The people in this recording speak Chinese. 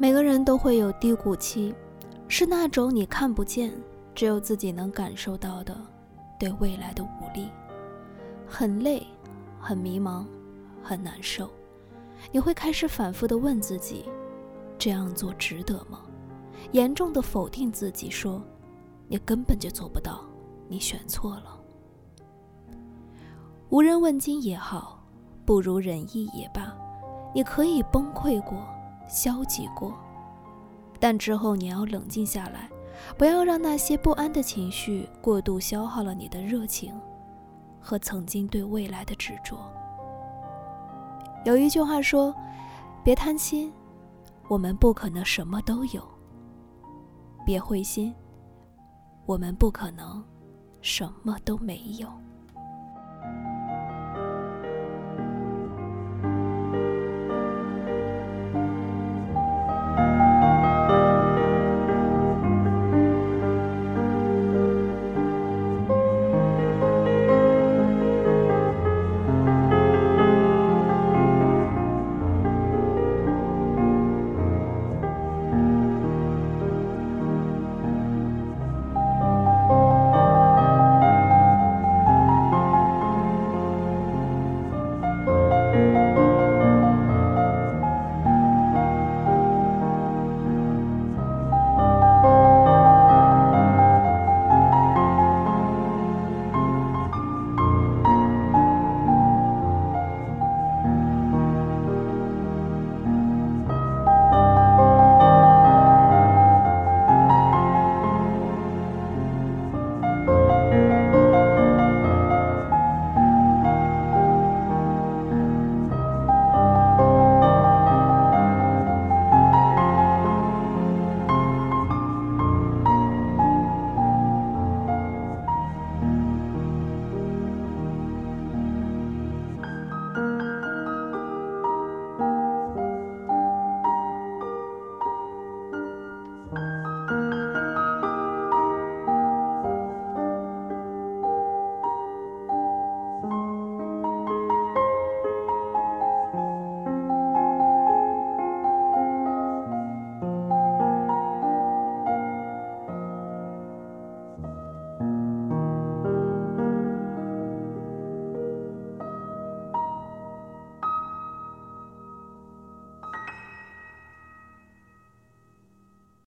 每个人都会有低谷期，是那种你看不见，只有自己能感受到的，对未来的无力，很累，很迷茫，很难受。你会开始反复的问自己：这样做值得吗？严重的否定自己，说你根本就做不到，你选错了。无人问津也好，不如人意也罢，你可以崩溃过。消极过，但之后你要冷静下来，不要让那些不安的情绪过度消耗了你的热情和曾经对未来的执着。有一句话说：“别贪心，我们不可能什么都有；别灰心，我们不可能什么都没有。”